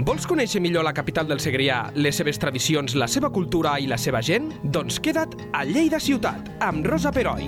Vols conèixer millor la capital del Segrià, les seves tradicions, la seva cultura i la seva gent? Doncs queda't a Lleida Ciutat, amb Rosa Peroi.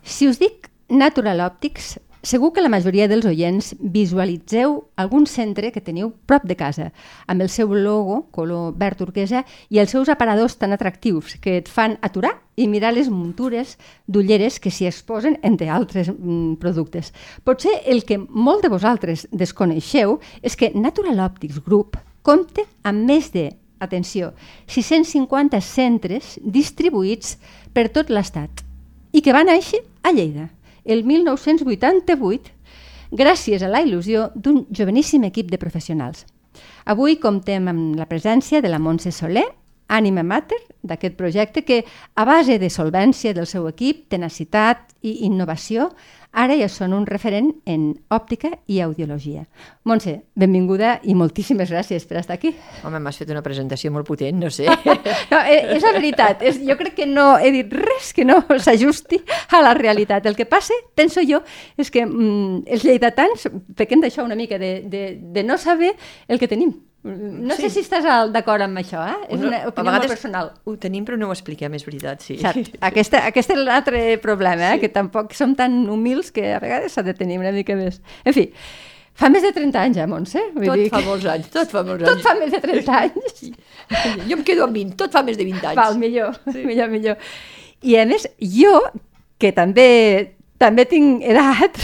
Si us dic Natural Optics, segur que la majoria dels oients visualitzeu algun centre que teniu prop de casa, amb el seu logo, color verd turquesa, i els seus aparadors tan atractius que et fan aturar i mirar les muntures d'ulleres que s'hi exposen, entre altres mm, productes. Potser el que molt de vosaltres desconeixeu és que Natural Optics Group compta amb més de atenció, 650 centres distribuïts per tot l'Estat i que van néixer a Lleida el 1988 gràcies a la il·lusió d'un joveníssim equip de professionals. Avui comptem amb la presència de la Montse Soler, ànima mater d'aquest projecte que, a base de solvència del seu equip, tenacitat i innovació, ara ja són un referent en òptica i audiologia. Montse, benvinguda i moltíssimes gràcies per estar aquí. Home, m'has fet una presentació molt potent, no sé. no, eh, és la veritat, és, jo crec que no he dit res que no s'ajusti a la realitat. El que passa, penso jo, és que mm, els lleidatans pequem d'això una mica, de, de, de no saber el que tenim. No sí. sé si estàs d'acord amb això, eh? És una opinió molt personal. Ho tenim, però no ho expliquem, és veritat, sí. Cert. Aquesta, aquest és l'altre problema, eh? Sí. que tampoc som tan humils que a vegades s'ha de tenir una mica més. En fi, fa més de 30 anys, eh, Montse? Vull tot dir fa que... molts anys, tot fa molts anys. Tot fa més de 30 anys. Jo em quedo amb 20, tot fa més de 20 anys. Val, millor, sí. millor, millor. I a més, jo, que també també tinc edat,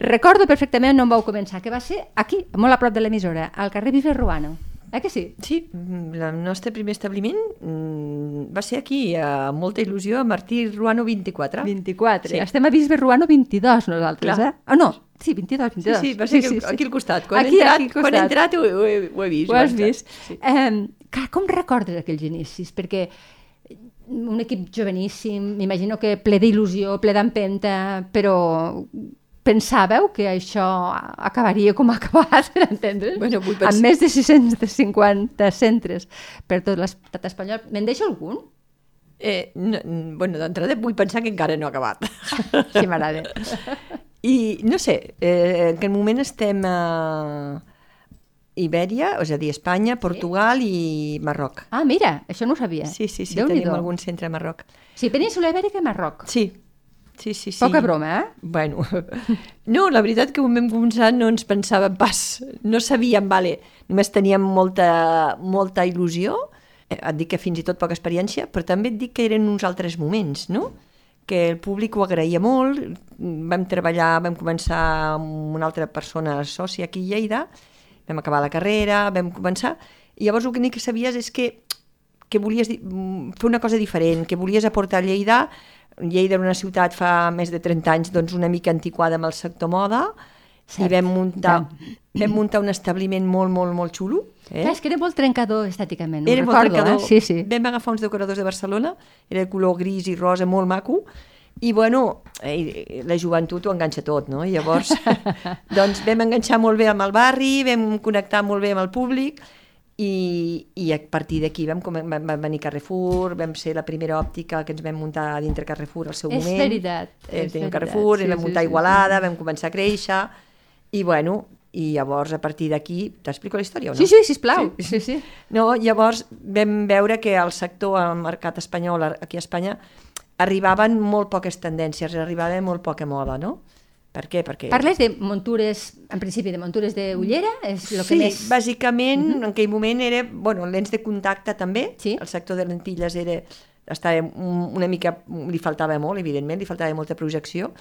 recordo perfectament on vau començar, que va ser aquí, molt a prop de l'emissora, al carrer Vives Ruano. Eh que sí? Sí, el nostre primer establiment mm, va ser aquí, amb molta il·lusió, a Martí Ruano 24. 24. Sí. Estem a Bisbe Ruano 22 nosaltres, Clar. eh? Oh, no, sí, 22, 22. Sí, sí, va ser sí, sí, aquí, sí. al costat. Quan, aquí, he entrat, aquí quan he entrat ho, ho, he, ho he vist. Ho has vist. Sí. Eh, com recordes aquells inicis? Perquè un equip joveníssim, m'imagino que ple d'il·lusió, ple d'empenta, però pensàveu que això acabaria com ha acabat, per entendre's? Bueno, vull pensar... Amb més de 650 centres per tot l'estat espanyol. Me'n deixo algun? Eh, no, bueno, d'entrada vull pensar que encara no ha acabat. Sí, m'agrada. I no sé, eh, en quin moment estem a... Ibèria, és a dir, Espanya, Portugal sí. i Marroc. Ah, mira, això no ho sabia. Sí, sí, sí, tenim algun centre a Marroc. Sí, Península Ibèrica i Marroc. Sí, sí, sí. sí. Poca broma, eh? Bueno, no, la veritat que quan vam començar no ens pensàvem pas, no sabíem, vale, només teníem molta, molta il·lusió, eh, et dic que fins i tot poca experiència, però també et dic que eren uns altres moments, no? que el públic ho agraïa molt, vam treballar, vam començar amb una altra persona sòcia aquí a Lleida, vam acabar la carrera, vam començar, i llavors l'únic que sabies és que, que volies fer una cosa diferent, que volies aportar a Lleida, Lleida era una ciutat fa més de 30 anys doncs una mica antiquada amb el sector moda, Cert. i vam muntar, vam muntar un establiment molt, molt, molt xulo. Eh? Clar, és que era molt trencador estèticament, era recordo, molt trencador. Eh? Sí, sí. Vam agafar uns decoradors de Barcelona, era de color gris i rosa, molt maco, i bueno, eh, la joventut ho enganxa tot, no? I llavors, doncs vam enganxar molt bé amb el barri, vam connectar molt bé amb el públic i, i a partir d'aquí vam, vam, vam venir Carrefour, vam ser la primera òptica que ens vam muntar dintre Carrefour al seu és moment. Veritat, eh, és veritat. Carrefour, sí, vam muntar sí, Igualada, sí. vam començar a créixer i bueno, i llavors a partir d'aquí t'explico la història o no? Sí, sí, sisplau. Sí. sí, sí. No, llavors vam veure que el sector, el mercat espanyol aquí a Espanya arribaven molt poques tendències, arribava molt poca moda, no? Per què? Perquè... Parles de muntures, en principi, de muntures d'ullera? És el sí, que més... bàsicament, uh -huh. en aquell moment era, bueno, lents de contacte també, sí? el sector de lentilles era, estava una mica, li faltava molt, evidentment, li faltava molta projecció,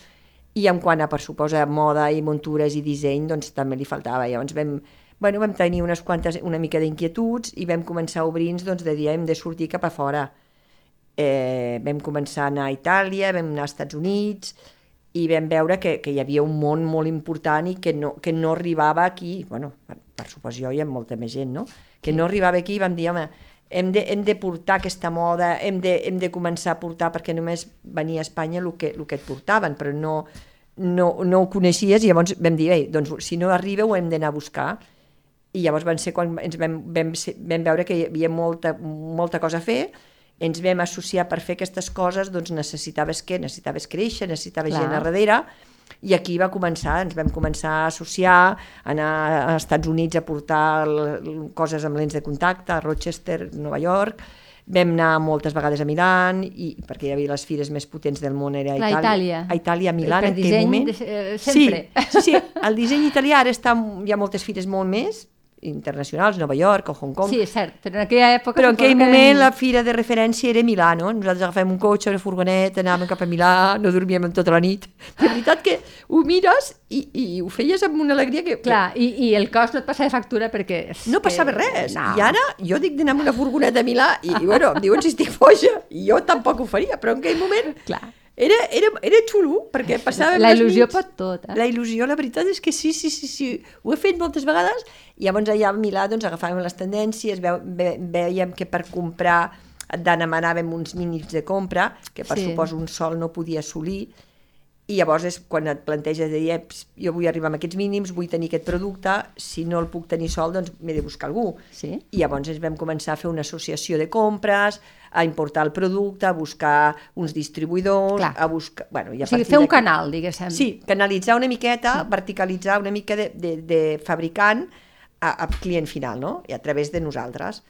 i en quant a, per suposa, moda i muntures i disseny, doncs també li faltava. Llavors vam, bueno, vam tenir unes quantes, una mica d'inquietuds i vam començar a obrir-nos doncs, de dir, hem de sortir cap a fora eh, vam començar a anar a Itàlia, vam anar als Estats Units, i vam veure que, que hi havia un món molt important i que no, que no arribava aquí, bueno, per, per suposo jo hi ha molta més gent, no? Que no arribava aquí i vam dir, home, hem de, hem de portar aquesta moda, hem de, hem de començar a portar, perquè només venia a Espanya el que, el que et portaven, però no, no, no ho coneixies, i llavors vam dir, doncs si no arriba ho hem d'anar a buscar. I llavors van ser quan ens vam, vam, vam veure que hi havia molta, molta cosa a fer, ens vam associar per fer aquestes coses, doncs necessitaves què? Necessitaves créixer, necessitaves Clar. gent a darrere, i aquí va començar, ens vam començar a associar, anar als Estats Units a portar coses amb lents de contacte, a Rochester, Nova York, vam anar moltes vegades a Milan, i, perquè hi havia les fires més potents del món, era a Itàlia. Itàlia. A Itàlia, a Milà, en aquell moment. De, eh, sempre. Sí, sí, sí, el disseny italià ara està, hi ha moltes fires molt més, internacionals, Nova York o Hong Kong. Sí, és cert, però en aquella època... Però en aquell moment que... la fira de referència era Milà, no? Nosaltres agafem un cotxe, una furgoneta, anàvem cap a Milà, no dormíem tota la nit. De veritat que ho mires i, i ho feies amb una alegria que... Clar, i, i el cost no et passava factura perquè... No passava res. No. I ara jo dic d'anar amb una furgoneta a Milà i, bueno, em diuen si estic foja. I jo tampoc ho faria, però en aquell moment... Clar era, era, era xulo, perquè passava... La il·lusió nits. pot tot, eh? La il·lusió, la veritat és que sí, sí, sí, sí. Ho he fet moltes vegades, i llavors allà a Milà doncs, agafàvem les tendències, ve, ve, veiem que per comprar et demanàvem uns mínims de compra, que per sí. suposo un sol no podia assolir, i llavors és quan et planteges de dir, jo vull arribar amb aquests mínims, vull tenir aquest producte, si no el puc tenir sol, doncs m'he de buscar algú. Sí. I llavors ens vam començar a fer una associació de compres, a importar el producte, a buscar uns distribuïdors, Clar. a buscar... Bueno, i a o sigui, fer un canal, diguéssim. Sí, canalitzar una miqueta, sí. verticalitzar una mica de, de, de fabricant a, a client final, no? I a través de nosaltres.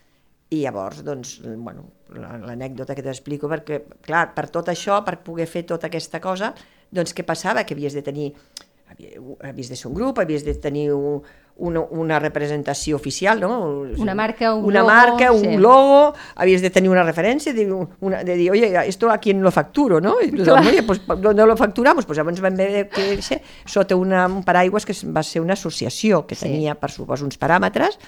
I llavors, doncs, bueno, l'anècdota que t'explico, perquè, clar, per tot això, per poder fer tota aquesta cosa, doncs què passava? Que havies de tenir havies de ser un grup, havies de tenir un, una, una representació oficial, no? Una marca, un una logo. marca, un sí. logo, havies de tenir una referència, de, una, de dir, oye, esto a quién lo facturo, no? I tothom, oye, pues, no lo facturamos? Pues llavors vam haver de créixer sota una, un paraigües que va ser una associació que sí. tenia, per suposo, uns paràmetres,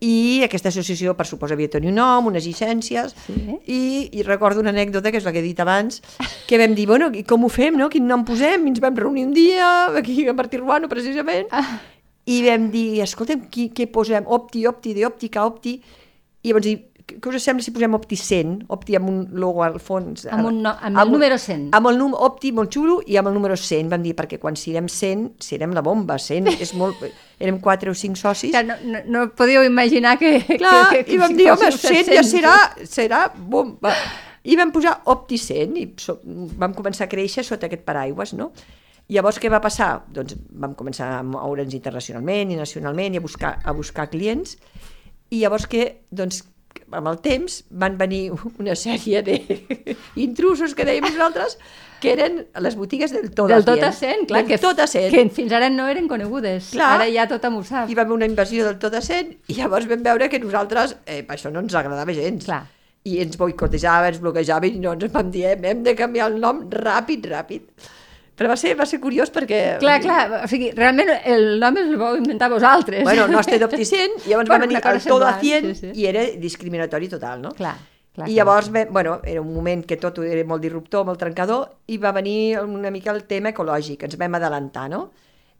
i aquesta associació, per suposa, havia de tenir un nom, unes llicències, sí. i, i recordo una anècdota, que és la que he dit abans, que vam dir, bueno, com ho fem, no? quin nom posem? I ens vam reunir un dia, aquí a Martí Ruano, precisament, ah. I vam dir, escolta'm, qui, què posem? Opti, Opti, de òptica, Opti, i llavors què us sembla si posem Opti 100? Opti amb un logo al fons. Amb, un no, amb, amb el número 100. Amb el número Opti molt xulo i amb el número 100. Vam dir, perquè quan siguem 100, serem la bomba. 100 és molt... Érem 4 o 5 socis. Ja, no, no, no podíeu imaginar que... Clar, que, que, i vam dir, home, 100 ja serà, serà bomba. I vam posar Opti 100 i so, vam començar a créixer sota aquest paraigües, no? Llavors, què va passar? Doncs vam començar a moure'ns internacionalment i nacionalment i a buscar, a buscar clients i llavors que, doncs, amb el temps van venir una sèrie d'intrusos que dèiem nosaltres que eren les botigues del tot del tot a cent, clar, que, tot a cent. que fins ara no eren conegudes, clar, ara ja tothom ho sap. I va haver una invasió del tot a cent i llavors vam veure que nosaltres, eh, això no ens agradava gens. Clar. I ens boicotejaven, ens bloquejaven i no ens vam dir, hem de canviar el nom ràpid, ràpid. Però va ser, va ser curiós perquè... Clar, clar, o sigui, realment el nom el vau inventar vosaltres. Bueno, no estic d'opticent, i llavors bueno, va venir el tot a 100 sí, sí. i era discriminatori total, no? Clar. Clar, I llavors, clar. bueno, era un moment que tot era molt disruptor, molt trencador, i va venir una mica el tema ecològic, ens vam adelantar, no?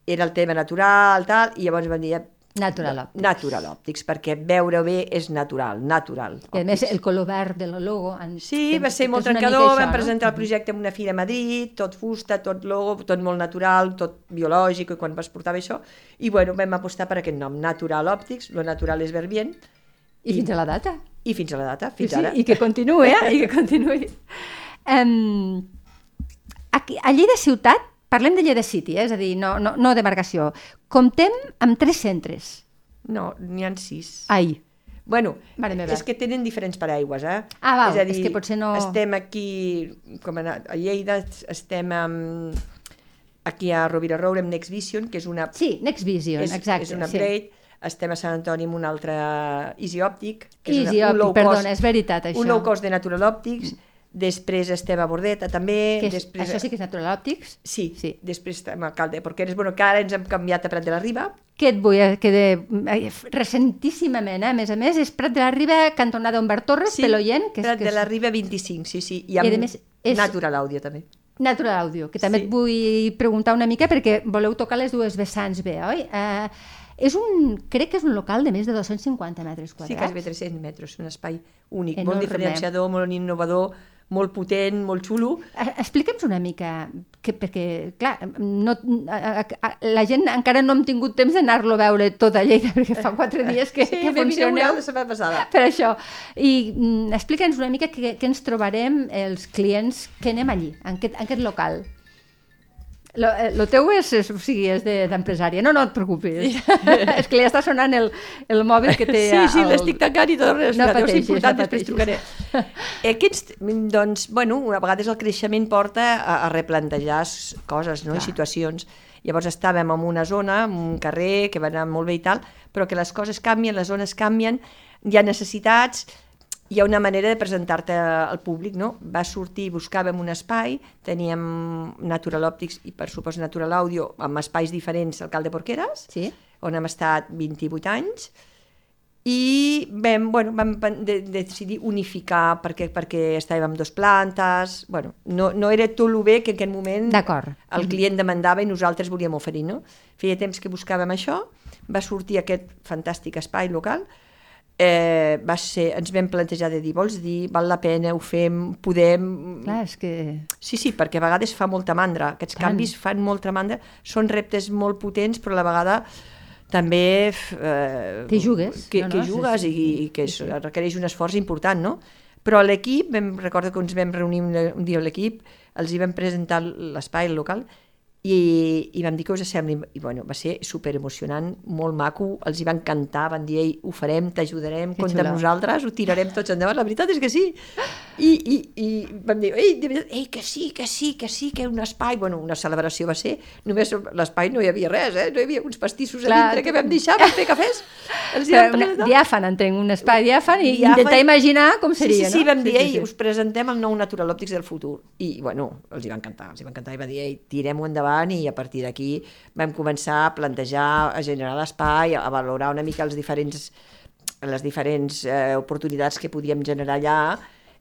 Era el tema natural, tal, i llavors vam dir, Natural òptics. Natural òptics, perquè veure bé és natural, natural. I a més el color verd del logo... En... Sí, va ser molt trencador, això, vam no? presentar el projecte en una fira a Madrid, tot fusta, tot logo, tot molt natural, tot biològic, i quan vas portar això, i bueno, vam apostar per aquest nom, Natural Òptics, lo natural és ver bien. I, I fins a la data. I fins a la data, fins sí, ara. I que continuï, eh? I que continuï. Um, aquí, a Lleida Ciutat Parlem de Lleida City, eh? és a dir, no, no, no demarcació. Comptem amb tres centres. No, n'hi han sis. Ai. Bueno, és que tenen diferents paraigües, eh? Ah, val, és, a dir, és que potser no... Estem aquí, com a, a Lleida, estem amb, aquí a Rovira Roure amb Next Vision, que és una... Sí, Next Vision, és, exacte. És una sí. upgrade. Estem a Sant Antoni amb un altre Easy Optic. Que és Easy una, Optic, perdona, és veritat, això. Un low cost de Natural Optics. Mm Després estem a Bordeta, també. Que és, després... Això sí que és Natural Optics? Sí, sí. després estem a Calde, perquè és, bueno, que ara ens hem canviat a Prat de la Riba. Que et vull, que de, recentíssimament, eh? a més a més, és Prat de la Riba, cantonada Humbert Torres, sí, Peloient. Que és, Prat que de la Riba 25, sí, sí. I, amb I més, és... Natural Audio, també. Natural Audio, que també sí. et vull preguntar una mica perquè voleu tocar les dues vessants bé, oi? Eh, és un, crec que és un local de més de 250 metres quadrats. Sí, quasi 300 metres, un espai únic, Enorme. molt diferenciador, molt innovador, molt potent, molt xulo. Explica'ns una mica, que, perquè, clar, no, a, a, la gent encara no hem tingut temps d'anar-lo a veure tot a Lleida, perquè fa quatre dies que, sí, que funciona. la setmana passada. Per això. I mm, explica'ns una mica què, què ens trobarem els clients que anem allí, en aquest, en aquest local. Lo, eh, lo teu és, és, o sigui, és d'empresària, no, no et preocupis. és que li està sonant el, el mòbil que té... Sí, sí, el... l'estic tancant i tot res. No pateixis, important, no després pateixis. trucaré. Aquests, doncs, bueno, a vegades el creixement porta a, a replantejar coses no? Clar. situacions. Llavors estàvem en una zona, en un carrer, que va anar molt bé i tal, però que les coses canvien, les zones canvien, hi ha necessitats, hi ha una manera de presentar-te al públic, no? Va sortir, buscàvem un espai, teníem Natural Optics i per supost Natural Audio amb espais diferents al Cal de Porqueres, Sí? on hem estat 28 anys, i vam, bueno, vam de, de decidir unificar perquè, perquè estàvem amb dos plantes, bueno, no, no era tot el bé que en aquell moment el client demandava i nosaltres volíem oferir. No? Feia temps que buscàvem això, va sortir aquest fantàstic espai local, eh, va ser, ens vam plantejar de dir, vols dir, val la pena, ho fem, podem... Clar, és que... Sí, sí, perquè a vegades fa molta mandra. Aquests Tant. canvis fan molta mandra. Són reptes molt potents, però a la vegada també... Eh, T'hi jugues, Que, no, que no? Sí, jugues sí, i, i que és, requereix un esforç important, no? Però a l'equip, recordo que ens vam reunir un, un dia a l'equip, els hi vam presentar l'espai el local i, i vam dir que us sembla, i bueno, va ser super emocionant, molt maco, els hi va encantar, van dir, ei, ho farem, t'ajudarem, compta amb nosaltres, ho tirarem tots endavant, la veritat és que sí. I, i, i vam dir, ei, de veritat, ei, que sí, que sí, que sí, que un espai, bueno, una celebració va ser, només l'espai no hi havia res, eh? no hi havia uns pastissos Clar. a dintre que vam deixar per fer cafès. Els hi una, diàfan, entenc, un espai diàfan i Diàfan. intentar imaginar com seria, sí, sí, sí, no? vam dir, ei, us presentem el nou Natural Optics del futur. I, bueno, els hi va encantar, els hi va encantar. I va dir, ei, tirem-ho endavant i a partir d'aquí vam començar a plantejar, a generar l'espai, a valorar una mica els diferents, les diferents eh, oportunitats que podíem generar allà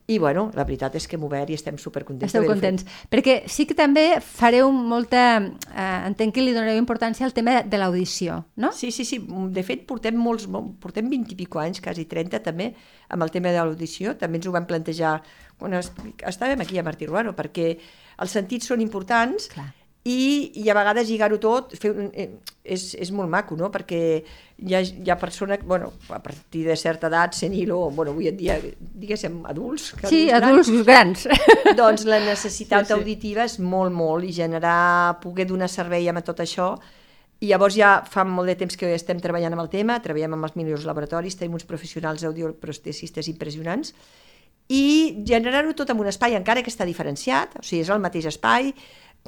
i, bueno, la veritat és que hem obert i estem supercontents. Esteu contents. Perquè sí que també fareu molta... Eh, entenc que li donareu importància al tema de l'audició, no? Sí, sí, sí. De fet, portem molts, portem 20 i pico anys, quasi 30 també, amb el tema de l'audició. També ens ho vam plantejar quan es- estàvem aquí a Martí Ruano, perquè els sentits són importants Clar. I, i a vegades lligar-ho tot fer un, eh, és, és molt maco, no? Perquè hi ha, hi ha persones, bueno, a partir de certa edat, senil o, bueno, avui en dia, diguéssim, adults. que Sí, grans, adults grans. doncs la necessitat Sí, sí. auditiva és molt, molt, i generar, poder donar servei amb tot això, i llavors ja fa molt de temps que estem treballant amb el tema, treballem amb els millors laboratoris, tenim uns professionals audioprostesistes impressionants, i generar-ho tot en un espai, encara que està diferenciat, o sigui, és el mateix espai,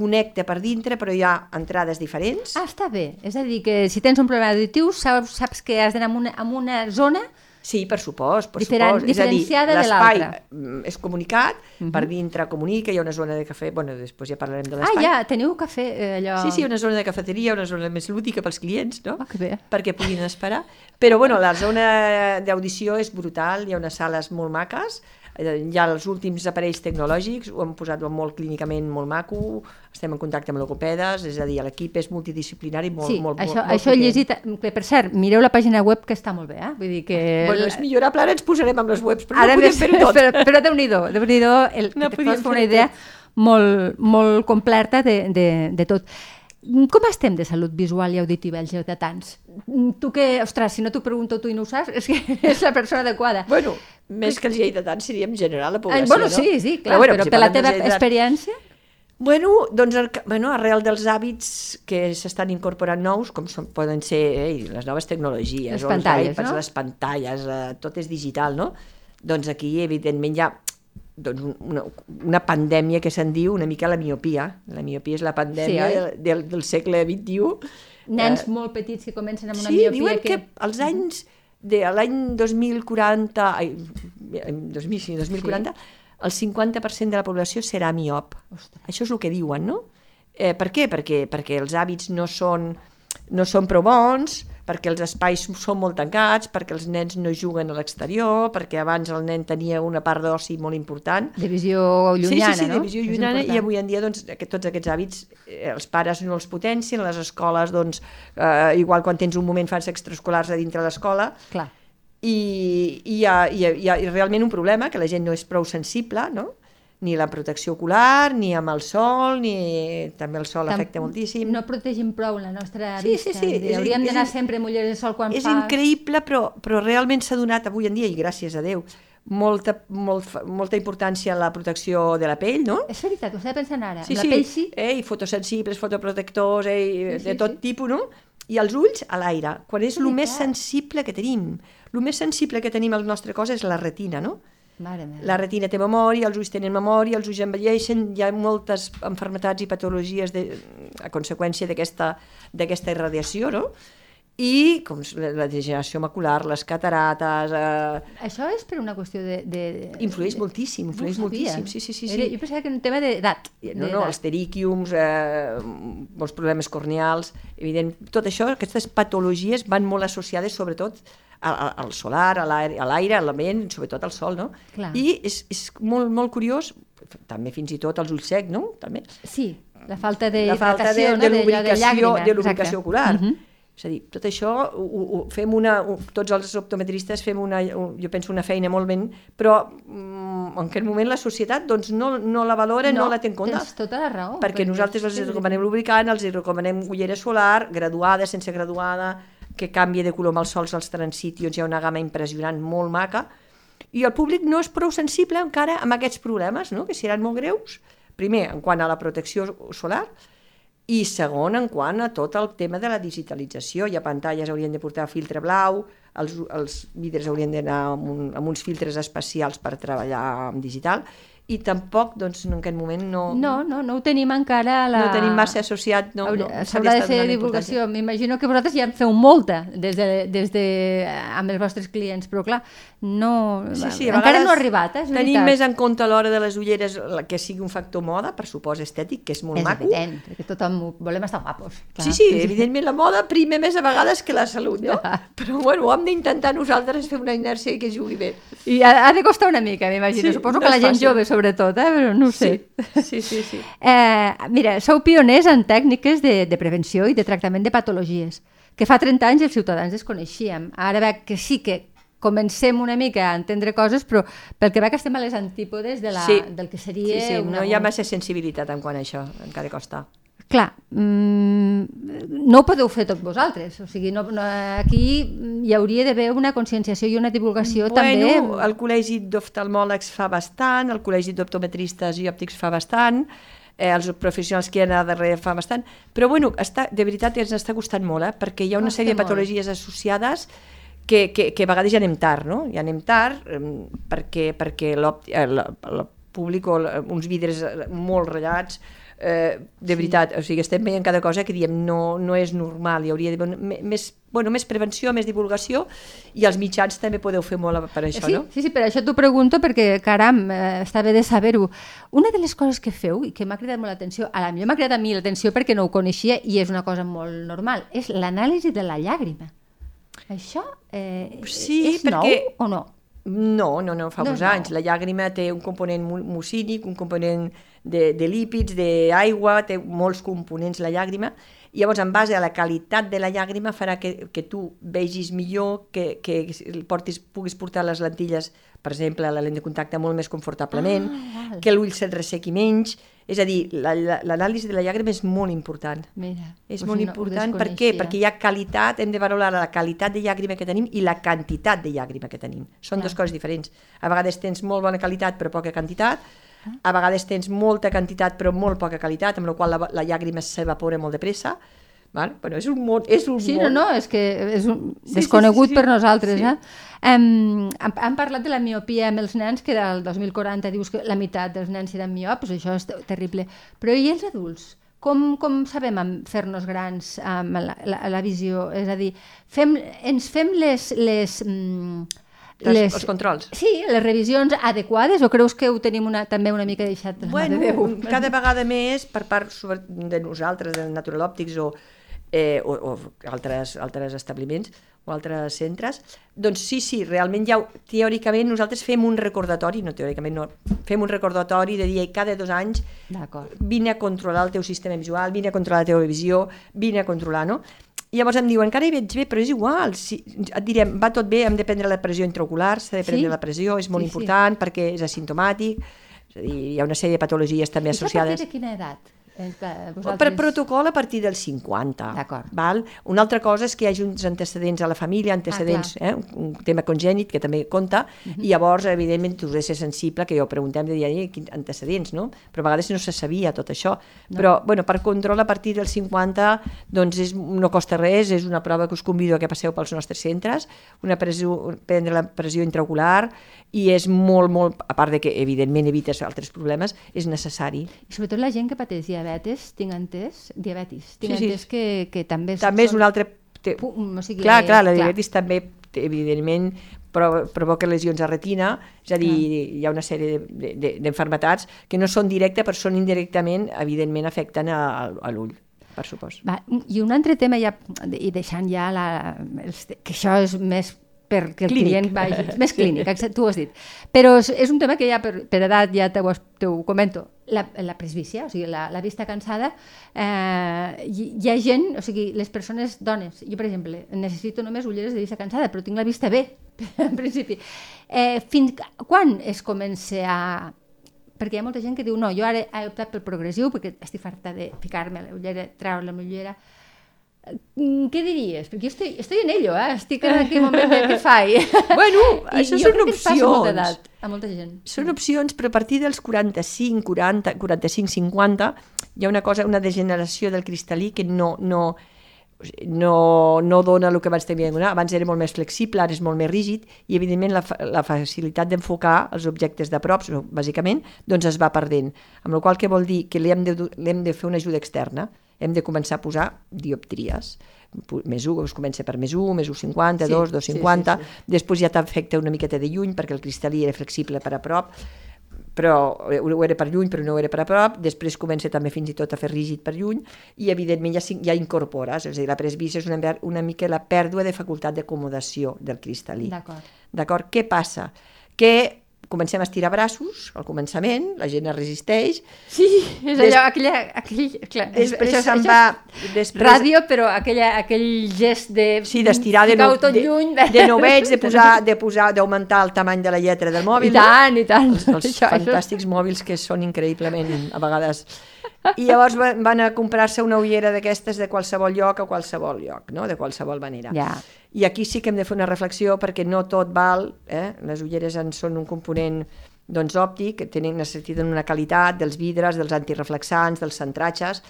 connecta per dintre, però hi ha entrades diferents. Ah, està bé. És a dir, que si tens un problema auditiu, saps, saps que has d'anar en una, en una zona Sí, per supost, per Diferen- supost. És a dir, l'espai mm, és comunicat, per dintre comunica, hi ha una zona de cafè, bueno, després ja parlarem de Ah, l'espai. ja, teniu cafè, eh, allò... Sí, sí, una zona de cafeteria, una zona més lúdica pels clients, no? Ah, que bé. Perquè puguin esperar. Però, bueno, la zona d'audició és brutal, hi ha unes sales molt maques, eh, ha els últims aparells tecnològics, ho hem posat molt clínicament molt maco, estem en contacte amb logopedes, és a dir, l'equip és multidisciplinari molt, Sí, molt, això, molt, molt això he potent. llegit, que per cert, mireu la pàgina web que està molt bé, eh? Vull dir que... Bueno, és millorable, ara ens posarem amb les webs, però Ara no podem fer-ho tot. però, però déu-n'hi-do, déu nhi déu el, No que et pots fer una idea molt, molt completa de, de, de tot. Com estem de salut visual i auditiva els lleidatans? Tu que, ostres, si no t'ho pregunto tu i no ho saps, és que és la persona adequada. Bueno, més que els lleidatans seria en general la població, bueno, no? sí, sí, clar, però, bueno, però per la teva lleidatans- experiència... Bueno, doncs bueno, arrel dels hàbits que s'estan incorporant nous, com són, poden ser eh, les noves tecnologies, Les o pantalles, els iPads, no? les pantalles, eh, tot és digital, no? Doncs aquí, evidentment, hi ha doncs, un- una, una pandèmia que se'n diu una mica la miopia. La miopia és la pandèmia Sí, del, del, del segle XXI. Nens molt petits que comencen amb una sí, miopia diuen que, que... als anys de l'any 2040, ai, 2000, sí, 2040, el 50% de la població serà miop. Ostres. Això és el que diuen, no? Eh, per què? Perquè, perquè els hàbits no són, no són prou bons, perquè els espais són molt tancats, perquè els nens no juguen a l'exterior, perquè abans el nen tenia una part d'oci molt important. De visió llunyana, sí, sí, sí, no? de visió llunyana i avui en dia doncs, aquest, tots aquests hàbits eh, els pares no els potencien, les escoles doncs, eh, igual quan tens un moment fas extraescolars a dintre l'escola Clar. i, i, hi ha, hi, ha, hi ha realment un problema que la gent no és prou sensible, no? Ni la protecció ocular, ni amb el sol, ni també el sol Tam- afecta moltíssim. No protegim prou la nostra Sí, vista. sí, sí, dir, és- Hauríem és- d'anar sempre amb ulleres de sol quan és fa... increïble, però, però realment s'ha donat avui en dia, i gràcies a Déu, molta, molt, molta importància en la protecció de la pell, no? És veritat, ho estava pensant ara. Sí, la sí, pell sí. Eh, i fotosensibles, fotoprotectors, eh, Sí, sí, de tot sí. tipus, no? I els ulls a l'aire, quan és És el més sensible que tenim. El més sensible que tenim al nostre cos és la retina, no? La retina té memòria, els ulls tenen memòria, els ulls envelleixen, hi ha moltes enfermetats i patologies de, a conseqüència d'aquesta irradiació, no? I com la, degeneració macular, les catarates... Eh, Això és per una qüestió de... de... influeix moltíssim, No influeix sabia. moltíssim. Sí, sí, sí. Era, sí. jo pensava que era un tema d'edat. No, no, els teríquiums, eh, molts problemes corneals, evident, tot això, aquestes patologies van molt associades sobretot al solar, a l'aire, a l'aire, a l'ambient, sobretot al sol, no? Clar. I és, és molt, molt curiós, també fins i tot els ulls secs, no? També. Sí, la falta de La falta de, de, lubricació, llàgrima, de lubricació ocular. Mhm. És a dir, tot això ho, ho, fem una, ho, tots els optometristes fem una, un- jo penso una feina molt ben, però mm, en aquest moment la societat doncs, no, no la valora, no, no la té en compte. Tens tota la raó. perquè nosaltres els recomanem lubricant, els recomanem ullera solar, graduada, sense graduada, que canvia de color amb els sols, els transitions, hi ha una gamma impressionant, molt maca, i el públic no és prou sensible encara amb aquests problemes, no? que seran molt greus, primer, en quant a la protecció solar, i segon, en quant a tot el tema de la digitalització. Hi ha pantalles haurien de portar filtre blau, els, els vidres haurien d'anar amb, un, amb uns filtres especials per treballar en digital, i tampoc, doncs, en aquest moment no, No, no, no ho tenim encara la... no tenim massa associat, no, no, S'haurà de fer divulgació. M'imagino que vosaltres ja en feu molta des de, des de, amb els vostres clients, però clar, no, Sí, sí, encara no ha arribat, eh, és Tenim veritat. més en compte a l'hora de les ulleres que sigui un factor moda, per supost estètic, que és molt És maco. evident, perquè tothom ho- volem estar guapos. clar. Sí, sí, evidentment la moda prima més a vegades que la salut, no? Ja. Però bueno, ho hem d'intentar nosaltres fer una inèrcia que jugui bé. I ha, ha de costar una mica, m'imagino. Sí, Suposo no que la és gent fàcil. jove, sobretot, eh? però no ho sé. Sí, sí, sí. Eh, mira, sou pioners en tècniques de, de prevenció i de tractament de patologies, que fa 30 anys els ciutadans desconeixíem. Ara veig que sí que comencem una mica a entendre coses, però pel que veig estem a les antípodes de la, Sí. del que seria... Sí, sí, una, no hi ha massa sensibilitat en quant a això, encara costa. Clar, mm, no ho podeu fer tot vosaltres, o sigui, no, no, aquí hi hauria d'haver una conscienciació i una divulgació també... Bueno, el col·legi d'oftalmòlegs fa bastant, el col·legi d'optometristes i òptics fa bastant, eh, els professionals que hi ha darrere fa bastant, però bueno, està, de veritat ens està costant molt, eh, perquè hi ha una Costa sèrie de molt. patologies associades que, que, que a vegades ja anem tard, no? Ja anem tard eh, perquè, perquè eh, el públic o uns vidres molt ratllats, eh, de veritat, o sigui, estem veient cada cosa que diem no, no és normal, hi hauria d'haver me- més, bueno, més prevenció, més divulgació, i els mitjans també podeu fer molt per això, sí, no? sí, sí, per això t'ho pregunto, perquè, caram, eh, està bé de saber-ho. Una de les coses que feu, i que m'ha cridat molt l'atenció, a la millor m'ha cridat a mi l'atenció perquè no ho coneixia i és una cosa molt normal, és l'anàlisi de la llàgrima. Això eh, Sí, és nou perquè- o no? No, no, no, fa No, molts no. anys. La llàgrima té un component mu- mucínic, un component de, de lípids, d'aigua, té molts components la llàgrima, i llavors en base a la qualitat de la llàgrima farà que, que tu vegis millor, que, que portis, puguis portar les lentilles, per exemple, la lent de contacte molt més confortablement, Ah, val. que l'ull se't ressequi menys, és a dir, la- la- l'anàlisi de la llàgrima és molt important. Mira, És doncs molt no, important, per què? Perquè hi ha qualitat, hem de valorar la qualitat de llàgrima que tenim i la quantitat de llàgrima que tenim. Són Clar. dues coses diferents. A vegades tens molt bona qualitat però poca quantitat, Ah. a vegades tens molta quantitat però molt poca qualitat, amb la qual la, la llàgrima s'evapora molt de pressa. Val? Bueno, és un món, és un Sí, món. no, no, és que és un Sí, desconegut sí, sí, sí. per nosaltres. Sí. Eh? Um, han, han parlat de la miopia amb els nens, que del 2040 dius que la meitat dels nens seran miops, això és te- terrible. Però i els adults? Com, com sabem fer-nos grans amb la, la, la visió? És a dir, fem, ens fem les... les mm, Les- els controls. Sí, les revisions adequades o creus que ho tenim una, també una mica deixat Bueno, de Déu? cada vegada més per part sobre- de nosaltres, de Natural Optics o, eh, o, o altres, altres establiments o altres centres, doncs sí, sí, realment ja, teòricament nosaltres fem un recordatori, no teòricament no, fem un recordatori de dir "Ei, cada dos anys vine a controlar el teu sistema visual, vine a controlar la teva visió, vine a controlar, no? I llavors em diuen, encara hi veig bé, però és igual. Si, et direm, va tot bé, hem de prendre la pressió intraocular, s'ha de prendre Sí. la pressió, és molt Sí, sí. important perquè és asimptomàtic, és a dir, hi ha una sèrie de patologies també Això a partir associades. de quina edat? Vosaltres... Per protocol a partir dels 50. Val? Una altra cosa és que hi hagi uns antecedents a la família, antecedents, ah, eh? un tema congènit que també compta, uh mhm. -huh. i llavors, evidentment, tu has de ser sensible, que jo preguntem de dir, quins antecedents, no? Però a vegades no se sabia tot això. No. Però, bueno, per control a partir dels 50, doncs és, no costa res, és una prova que us convido a que passeu pels nostres centres, una pressió, prendre la pressió intraocular, i és molt, molt, a part de que evidentment evites altres problemes, és necessari. I sobretot la gent que pateix diabetes, tinc entès, diabetis, tinc sí, entès sí. que, que també... També és un altre... Té... O sigui, clar, clar, la diabetis clar. també, evidentment, provoca lesions a retina, és a dir, clar. hi ha una sèrie d'enfermetats de, de, que no són directes, però són indirectament, evidentment, afecten a, a l'ull per supost. Va, I un altre tema, ja, i deixant ja la, els, que això és més perquè el clínic. client vagi... Més clínic, tu ho has dit. Però és, és un tema que ja per, per edat ja te ho, te ho comento. La, la presbícia, o sigui, la, la vista cansada, eh, hi, hi ha gent, o sigui, les persones, dones, jo per exemple, necessito només ulleres de vista cansada, però tinc la vista bé, en principi. Eh, fins quan es comença a, perquè hi ha molta gent que diu no, jo ara he optat pel progressiu perquè estic farta de ficar-me la ullera, treure la ullera què diries? Perquè jo estic, estic en ello, eh? estic en aquell moment de què fai. Bueno, això són opcions. molta edat, a molta gent. Són opcions, però a partir dels 45, 40, 45, 50 hi ha una cosa, una degeneració del cristal·lí que no, no, no, no dona el que abans tenia de donar. Abans era molt més flexible, ara és molt més rígid i evidentment la, la facilitat d'enfocar els objectes de prop, bàsicament, doncs es va perdent. Amb la qual què vol dir? Que li hem de, li hem de fer una ajuda externa hem de començar a posar dioptries. Més 1, es comença per més 1, més 1,50, sí, 2, 2,50, sí, sí, sí. després ja t'afecta una miqueta de lluny perquè el cristal·lí era flexible per a prop, però ho era per lluny però no ho era per a prop, després comença també fins i tot a fer rígid per lluny i evidentment ja, ja incorpores, és a dir, la presbícia és una, una mica la pèrdua de facultat d'acomodació del cristal·lí. D'acord. D'acord? Què passa? Que comencem a estirar braços al començament, la gent es resisteix. Sí, és Des... allò, aquella... Aquell, clar, després se'n va... Després... Ràdio, però aquella, aquell gest de... Sí, d'estirar de, no, de, lluny. De, de no veig, de posar, de posar, d'augmentar el tamany de la lletra del mòbil. I tant, no? i tant. Els, els això, fantàstics això. mòbils que són increïblement, a vegades... I llavors van a comprar-se una ullera d'aquestes de qualsevol lloc a qualsevol lloc, no? de qualsevol manera. Ja. I aquí sí que hem de fer una reflexió perquè no tot val, eh? les ulleres en són un component doncs, òptic, que tenen, necessiten una qualitat dels vidres, dels antireflexants, dels centratges,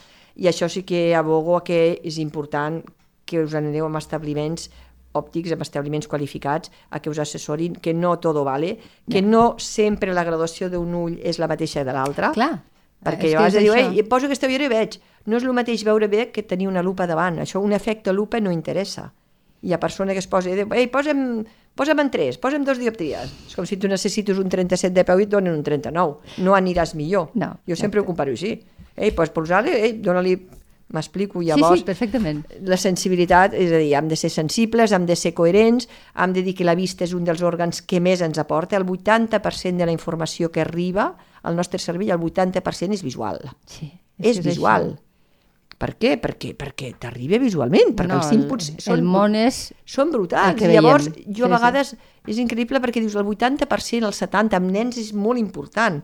i això sí que abogo que és important que us aneu amb establiments òptics, amb establiments qualificats, a que us assessorin, que no tot vale, que no sempre la graduació d'un ull és la mateixa de l'altre. Clar. Perquè jo de dir, ei, poso aquesta ullera i veig. No és el mateix veure bé que tenir una lupa davant. Això, un efecte lupa no interessa hi ha persona que es posa i diu, ei, posa'm, posa'm en tres, posa'm dos dioptries. És com si tu necessites un 37 de peu i et donen un 39. No aniràs millor. No, jo sempre no. ho comparo així. Ei, pues posar-li, ei, dona-li m'explico, llavors... Sí, sí, perfectament. La sensibilitat, és a dir, hem de ser sensibles, hem de ser coherents, hem de dir que la vista és un dels òrgans que més ens aporta, el 80% de la informació que arriba al nostre cervell, el 80% és visual. Sí, és, és visual. Això. Per què? Perquè, perquè t'arriba visualment, perquè no, els inputs són, el món és són brutals. I llavors, jo a vegades sí. és increïble perquè dius el 80%, el 70%, amb nens és molt important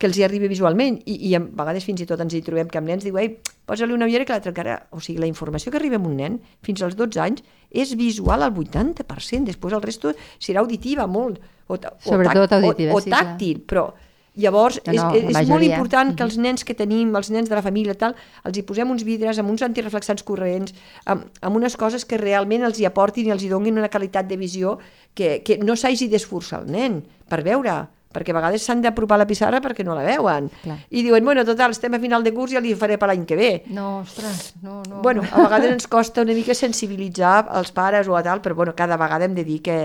que els hi arribi visualment i, i a vegades fins i tot ens hi trobem que amb nens diu, ei, posa-li una ullera que l'altra encara... O sigui, la informació que arriba a un nen fins als 12 anys és visual al 80%, després el resto serà auditiva molt, o, o, Sobretot auditiva, o, o tàctil, sí, però Llavors, no, no, és, és majoria. molt important que els nens que tenim, els nens de la família tal, els hi posem uns vidres amb uns antireflexants corrents, amb, amb unes coses que realment els hi aportin i els hi donin una qualitat de visió que, que no s'hagi d'esforçar el nen per veure perquè a vegades s'han d'apropar la pissarra perquè no la veuen. Clar. I diuen, bueno, total, estem a final de curs i ja li faré per l'any que ve. No, ostres, no, no. Bueno, a vegades ens costa una mica sensibilitzar els pares o a tal, però bueno, cada vegada hem de dir que...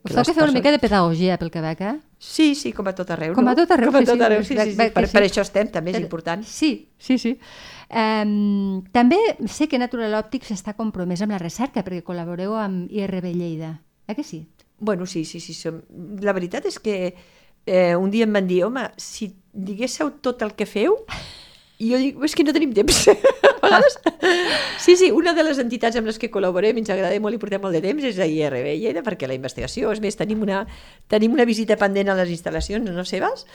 que Us toca fer una mica de pedagogia pel Quebec, eh? Sí, sí, com a tot arreu, com no? a tot arreu, com a tot arreu, sí, sí, sí, sí. Per, sí. per això estem, també és important. Sí, sí, sí. Um, també sé que Natural Optics està compromès amb la recerca perquè col·laboreu amb IRB Lleida. Eh que sí? Bueno, sí, sí, sí. Som... La veritat és que eh, un dia em van dir, home, si diguéssiu tot el que feu, i jo dic, és que no tenim temps. sí, sí, una de les entitats amb les que col·laborem, ens agrada molt i portem molt de temps, és a IRB Lleida, perquè la investigació, és més, tenim una, tenim una visita pendent a les instal·lacions no seves,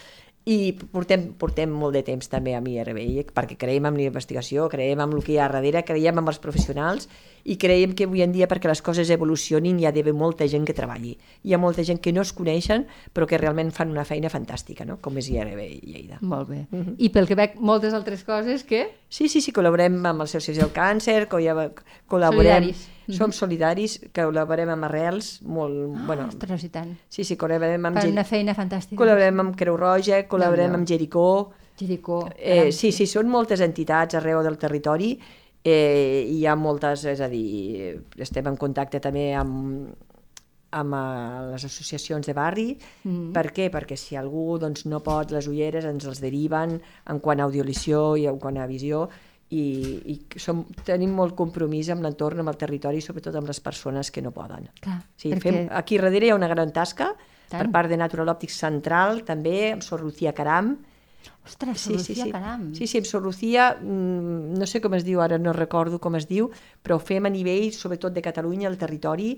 i portem, portem molt de temps també a IRBI perquè creiem en la investigació, creiem en el que hi ha darrere, creiem en els professionals i creiem que avui en dia perquè les coses evolucionin hi ha d'haver molta gent que treballi. Hi ha molta gent que no es coneixen però que realment fan una feina fantàstica, no? com és IRBI Lleida. Molt bé. Mhm. -huh. I pel que veig moltes altres coses que... Sí, sí, sí, col·laborem amb l'Associació del Càncer, col·laborem... Solidaris. Som mhm. solidaris, que col·laborem amb Arrels, molt... Ah, bueno, ostres, i tant. Sí, sí, col·laborem amb... Fan una feina fantàstica. Col·laborem amb Creu Roja, col·laborem no, no. amb Jericó. Jericó. Eh, sí, sí, són moltes entitats arreu del territori eh, hi ha moltes, és a dir, estem en contacte també amb, amb uh, les associacions de barri. Mm. Per què? Perquè si algú doncs, no pot les ulleres ens els deriven en quant a audiolició i en quant a visió i, i som, tenim molt compromís amb l'entorn, amb el territori, sobretot amb les persones que no poden. Clar, sí, perquè... fem, aquí darrere hi ha una gran tasca Tant. per part de Natural Optics Central, també, amb Sor Lucía Caram, Ostres, sí, sí, sí. caram. Sí, sí, amb Sor Lucía, mm, no sé com es diu, ara no recordo com es diu, però ho fem a nivell, sobretot de Catalunya, al territori.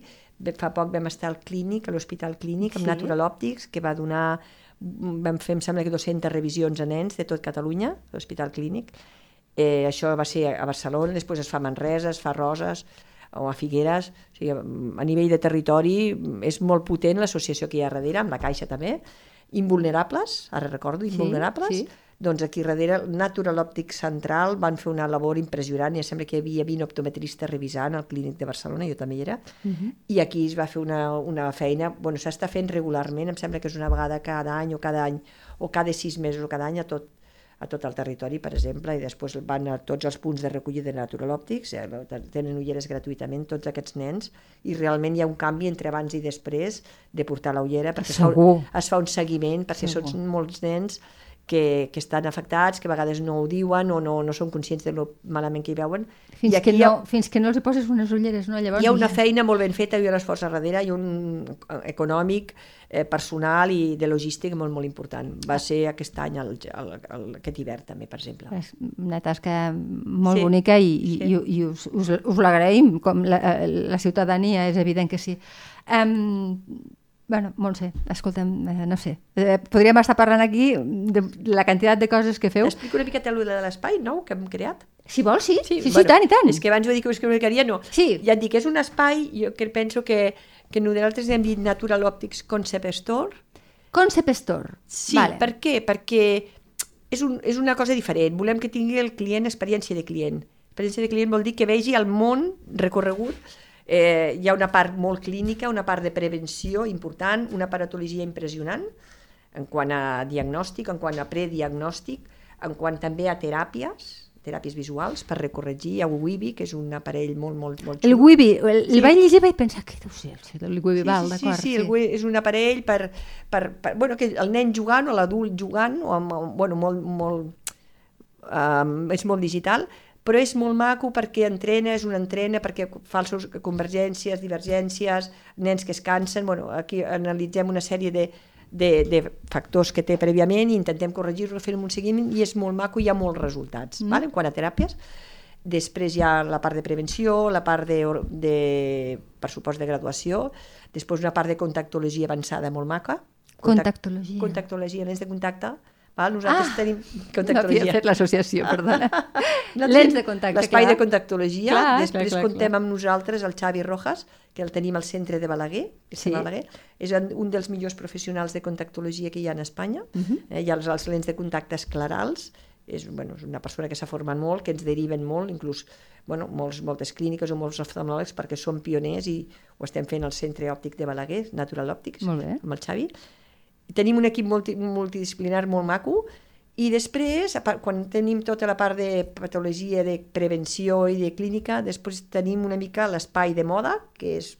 Fa poc vam estar al clínic, a l'Hospital Clínic, amb sí. Natural Optics, que va donar, vam fer, em sembla que 200 revisions a nens de tot Catalunya, l'Hospital Clínic. Eh, això va ser a Barcelona, després es fa a Manresa, es fa a Roses, o a Figueres, o sigui, a nivell de territori és molt potent l'associació que hi ha darrere, amb la Caixa també, invulnerables, ara recordo, invulnerables, sí, sí. doncs aquí darrere Natural Optic Central van fer una labor impressionant. I sembla que hi havia 20 optometristes revisant al Clínic de Barcelona, jo també hi era, uh -huh. i aquí es va fer una, una feina, bueno, s'està fent regularment, em sembla que és una vegada cada any o cada any, o cada sis mesos o cada any a tot, a tot el territori, per exemple, i després van a tots els punts de recollida de Natural Optics, eh, tenen ulleres gratuïtament tots aquests nens, i realment hi ha un canvi entre abans i després de portar la ullera, perquè es fa, es fa un seguiment, perquè Segur. són molts nens que, que estan afectats, que a vegades no ho diuen o no, no són conscients de lo malament que hi veuen. Fins, I que no, ha, fins que no els poses unes ulleres, no? Llavors, hi ha una feina molt ben feta, hi ha un esforç a darrere, i un econòmic, eh, personal i de logística molt, molt important. Va ah. ser aquest any, el, el, el, aquest hivern també, per exemple. És una tasca molt sí. bonica i, i, sí. i, i us, us, us l'agraïm, com la, la ciutadania és evident que sí. Um, Bueno, Montse, escolta'm, eh, no sé, eh, podríem estar parlant aquí de la quantitat de coses que feu. T'explico una miqueta allò de l'espai nou que hem creat? Si vols, sí, sí, sí, bueno, sí tant i tant. És que abans ho he dit que ho explicaria, no. Sí. Ja et dic, és un espai, jo que penso que, que nosaltres hem dit Natural Optics Concept Store. Concept Store. Sí, vale. per què? Perquè és, un, és una cosa diferent. Volem que tingui el client experiència de client. Experiència de client vol dir que vegi el món recorregut Eh, hi ha una part molt clínica, una part de prevenció important, una paratologia impressionant en quant a diagnòstic, en quant a prediagnòstic, en quant també a teràpies, teràpies visuals per recorregir. Hi ha el Wibi, que és un aparell molt, molt, molt xulo. El Wibi, el, sí. el vaig llegir i vaig pensar, què deu ser el Wibi, sí, val, sí, d'acord. Sí, sí, sí, el és un aparell per, per, per, bueno, que el nen jugant o l'adult jugant, o amb, bueno, molt, molt, um, és molt digital, però és molt maco perquè entrena, és una entrena, perquè fa les convergències, divergències, nens que es cansen, bueno, aquí analitzem una sèrie de, de, de factors que té prèviament i intentem corregir-lo, fem un seguiment i és molt maco i hi ha molts resultats, mm. vale? en quant a teràpies. Després hi ha la part de prevenció, la part de, de pressupost de graduació, després una part de contactologia avançada molt maca. Contactologia. Contactologia, nens de contacte, Val? Nosaltres ah, tenim contactologia. No fet l'associació, perdona. Lents de contacte, L'espai de contactologia. Clar, Després clar, clar, comptem clar. amb nosaltres el Xavi Rojas, que el tenim al centre de Balaguer, que sí. Balaguer. És un dels millors professionals de contactologia que hi ha en Espanya. Uh mhm. -huh. eh, hi ha els, els lents de contacte esclarals, és, bueno, és una persona que s'ha format molt, que ens deriven molt, inclús bueno, molts, moltes clíniques o molts oftalmòlegs perquè som pioners i ho estem fent al Centre Òptic de Balaguer, Natural Optics, amb el Xavi tenim un equip multi, multidisciplinar molt maco. I després, quan tenim tota la part de patologia, de prevenció i de clínica, després tenim una mica l'espai de moda, que és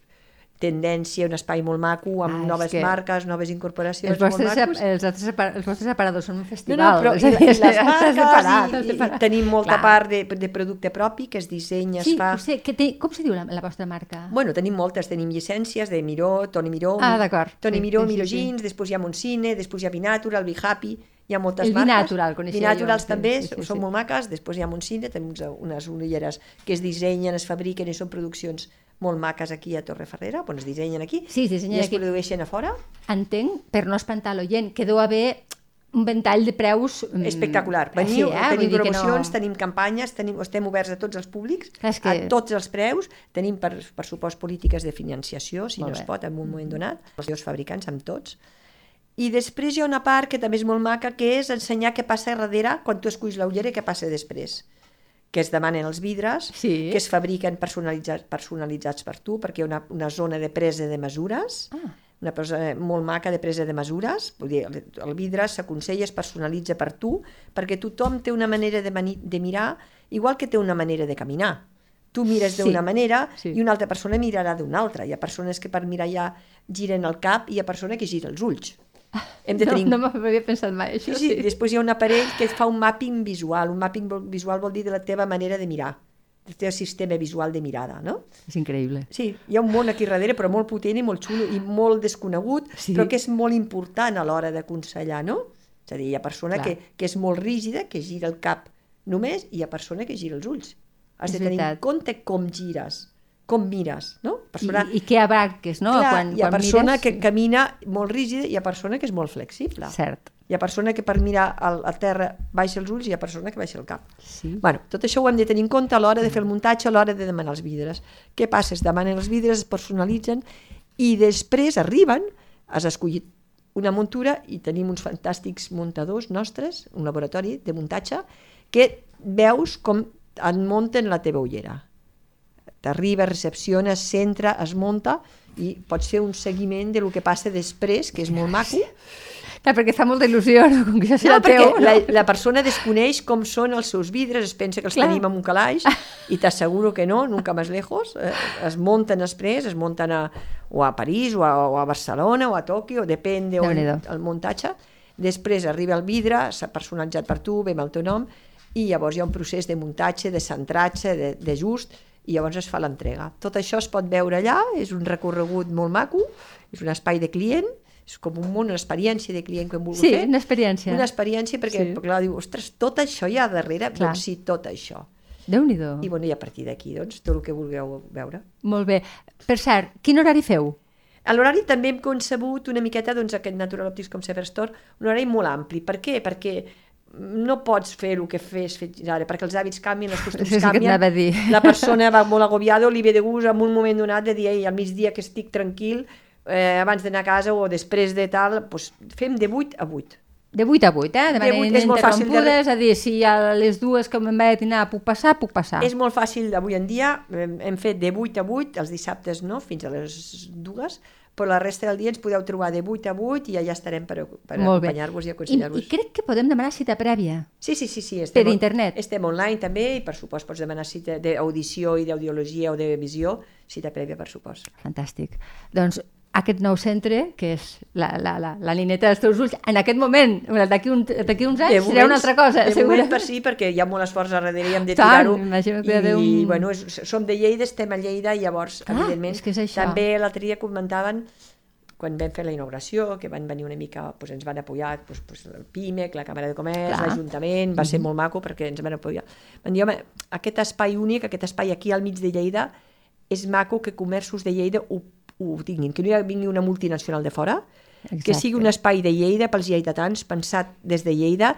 tendència, un espai molt maco, amb ah, noves marques, noves incorporacions els vostres, molt macos. Els, altres, els vostres aparadors són un festival. No, no, però i, i les marques, separat, i, i, i tenim molta Clar. part de, de producte propi que es dissenya, sí, es fa... Sí, que té, com se diu la, la vostra marca? Bueno, tenim moltes, tenim llicències de Miró, Toni Miró, ah. Toni sí, Miró, sí, Miró sí, Jeans, sí. després hi ha Moncine, després hi ha Binatura, el Happy, hi ha moltes el marques. El Binatural, coneixia Binaturals jo. també, sí, sí, són sí. molt maques, després hi ha Moncine, tenim unes ulleres que es dissenyen, es fabriquen i són produccions molt maques aquí a Torreferrera, on es dissenyen aquí sí, es dissenyen i es aquí. produeixen a fora. Entenc, per no espantar l'oient, que deu haver un ventall de preus... Mm, Espectacular. Veniu, així, eh? tenim promocions, no... tenim campanyes, tenim, estem oberts a tots els públics, que... a tots els preus, tenim per, per supost polítiques de financiació, si Molt no bé. es pot, en un moment donat, els fabricants, amb tots. I després hi ha una part que també és molt maca, que és ensenyar què passa darrere quan tu esculls l'ullera i què passa després que es demanen els vidres, sí. que es fabriquen personalitzats, personalitzats per tu, perquè hi ha una, una zona de presa de mesures, ah una cosa molt maca de presa de mesures, vull dir, el vidre s'aconsella, es personalitza per tu, perquè tothom té una manera de, de mirar, igual que té una manera de caminar. Tu mires sí. d'una manera sí. i una altra persona mirarà d'una altra. Hi ha persones que per mirar ja giren el cap i hi ha persona que gira els ulls. Hem de tenir... No, no m'havia pensat mai, això. Sí, sí, sí. Després hi ha un aparell que fa un mapping visual. Un mapping visual vol dir de la teva manera de mirar el teu sistema visual de mirada, no? És increïble. Sí, hi ha un món aquí darrere, però molt potent i molt xulo i molt desconegut, sí. però que és molt important a l'hora d'aconsellar, no? És a dir, hi ha persona que, que és molt rígida, que gira el cap només, i hi ha persona que gira els ulls. Has és de tenir veritat. en compte com gires, com mires, no? Persona... I, I què abarques, no? Clar, quan, hi ha quan persona mires... que camina molt rígida i hi ha persona que és molt flexible. Cert. Hi ha persona que per mirar al, a terra baixa els ulls i hi ha persona que baixa el cap. Sí. Bueno, tot això ho hem de tenir en compte a l'hora de fer el muntatge, a l'hora de demanar els vidres. Què passa? Es demanen els vidres, es personalitzen i després arriben, has escollit una muntura i tenim uns fantàstics muntadors nostres, un laboratori de muntatge, que veus com et munten la teva ullera. T'arriba, recepciona, centra, es munta i pots fer un seguiment de lo que passa després, que és molt maco, Clar, perquè fa molta il·lusió, no? Com que això serà no, teu. No? La, la persona desconeix com són els seus vidres, es pensa que els Clar. tenim en un calaix, i t'asseguro que no, nunca més lejos. Eh, es munten després, es munten a, o a París, o a, o a Barcelona, o a Tòquio, depèn de on, el muntatge. Després arriba el vidre, s'ha personalitzat per tu, ve amb el teu nom, i llavors hi ha un procés de muntatge, de centratge, de, de just, i llavors es fa l'entrega. Tot això es pot veure allà, és un recorregut molt maco, és un espai de client, és com un món, una experiència de client que hem volgut sí, fer. Sí, una experiència. Una experiència perquè, sí. perquè clar, diu, ostres, tot això hi ha darrere, clar. doncs sí, tot això. déu nhi I, bueno, i a partir d'aquí, doncs, tot el que vulgueu veure. Molt bé. Per cert, quin horari feu? A l'horari també hem concebut una miqueta, doncs, aquest Natural Optics com Sever Store, un horari molt ampli. Per què? Perquè no pots fer el que fes fins ara, perquè els hàbits canvien, els costums sí, canvien, la persona va molt agobiada o li ve de gust en un moment donat de dir, ei, al migdia que estic tranquil, eh, abans d'anar a casa o després de tal, doncs fem de 8 a 8. De 8 a 8, eh? De manera ininterrompuda, de... és a dir, si a les dues que me'n vaig a dinar puc passar, puc passar. És molt fàcil avui en dia, hem fet de 8 a 8, els dissabtes no, fins a les dues, però la resta del dia ens podeu trobar de 8 a 8 i allà estarem per, per acompanyar-vos i aconsellar-vos. I, I crec que podem demanar cita prèvia. Sí, sí, sí. sí estem, per internet. Estem online també i per supost pots demanar cita d'audició i d'audiologia o de visió, cita prèvia per supost. Fantàstic. Doncs aquest nou centre, que és la, la, la, la lineta dels teus ulls, en aquest moment, d'aquí un, uns anys, serà una altra cosa, de segura. per sí, perquè hi ha molt esforç a darrere i hem de tirar-ho. I, un... bueno, és, som de Lleida, estem a Lleida, i llavors, ah, evidentment, és que és això. també l'altre dia comentaven quan vam fer la inauguració, que van venir una mica, doncs ens van apoyar doncs, doncs, el PIMEC, la Càmera de Comerç, l'Ajuntament, va mm -hmm. ser molt maco perquè ens van apoyar. Van dir, home, aquest espai únic, aquest espai aquí al mig de Lleida, és maco que comerços de Lleida ho ho tinguin, que no hi vingui una multinacional de fora, Exacte. que sigui un espai de Lleida pels lleidatans, pensat des de Lleida,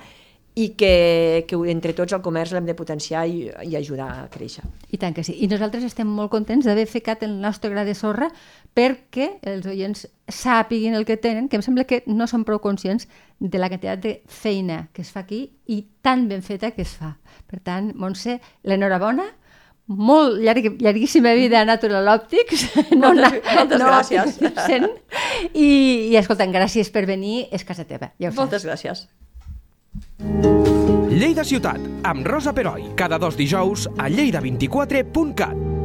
i que, que entre tots el comerç l'hem de potenciar i, i ajudar a créixer. I tant que sí. I nosaltres estem molt contents d'haver ficat el nostre gra de sorra perquè els oients sàpiguin el que tenen, que em sembla que no són prou conscients de la quantitat de feina que es fa aquí i tan ben feta que es fa. Per tant, Montse, l'enhorabona molt llarg, llarguíssima vida a Natural Optics. No, moltes, moltes no, gràcies. Sent. I, I escolta'm, gràcies per venir, és casa teva. Ja moltes saps. gràcies. Lleida Ciutat, amb Rosa Peroi, cada dos dijous a lleida24.cat.